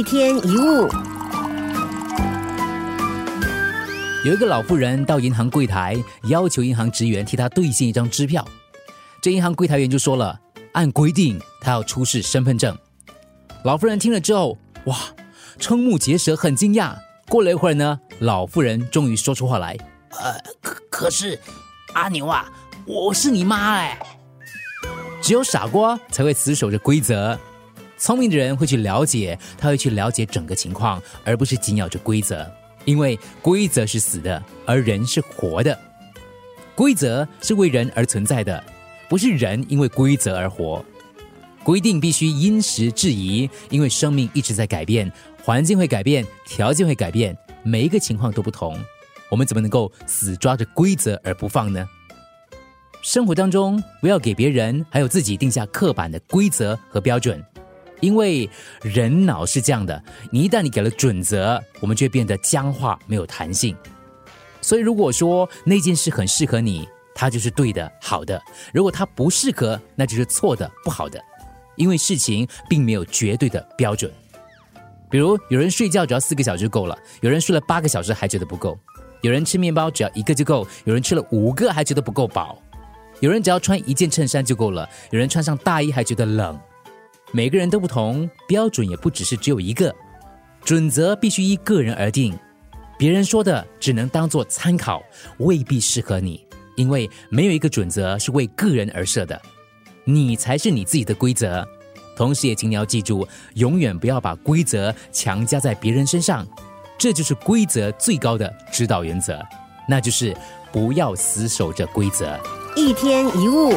一天一物，有一个老妇人到银行柜台，要求银行职员替她兑现一张支票。这银行柜台员就说了，按规定她要出示身份证。老妇人听了之后，哇，瞠目结舌，很惊讶。过了一会儿呢，老妇人终于说出话来：“呃，可可是，阿牛啊，我是你妈哎。”只有傻瓜才会死守着规则，聪明的人会去了解，他会去了解整个情况，而不是紧咬着规则。因为规则是死的，而人是活的。规则是为人而存在的，不是人因为规则而活。规定必须因时制宜，因为生命一直在改变，环境会改变，条件会改变，每一个情况都不同。我们怎么能够死抓着规则而不放呢？生活当中，不要给别人还有自己定下刻板的规则和标准。因为人脑是这样的，你一旦你给了准则，我们就会变得僵化，没有弹性。所以如果说那件事很适合你，它就是对的、好的；如果它不适合，那就是错的、不好的。因为事情并没有绝对的标准。比如有人睡觉只要四个小时就够了，有人睡了八个小时还觉得不够；有人吃面包只要一个就够，有人吃了五个还觉得不够饱；有人只要穿一件衬衫就够了，有人穿上大衣还觉得冷。每个人都不同，标准也不只是只有一个，准则必须依个人而定。别人说的只能当做参考，未必适合你，因为没有一个准则是为个人而设的，你才是你自己的规则。同时，也请你要记住，永远不要把规则强加在别人身上，这就是规则最高的指导原则，那就是不要死守着规则。一天一物。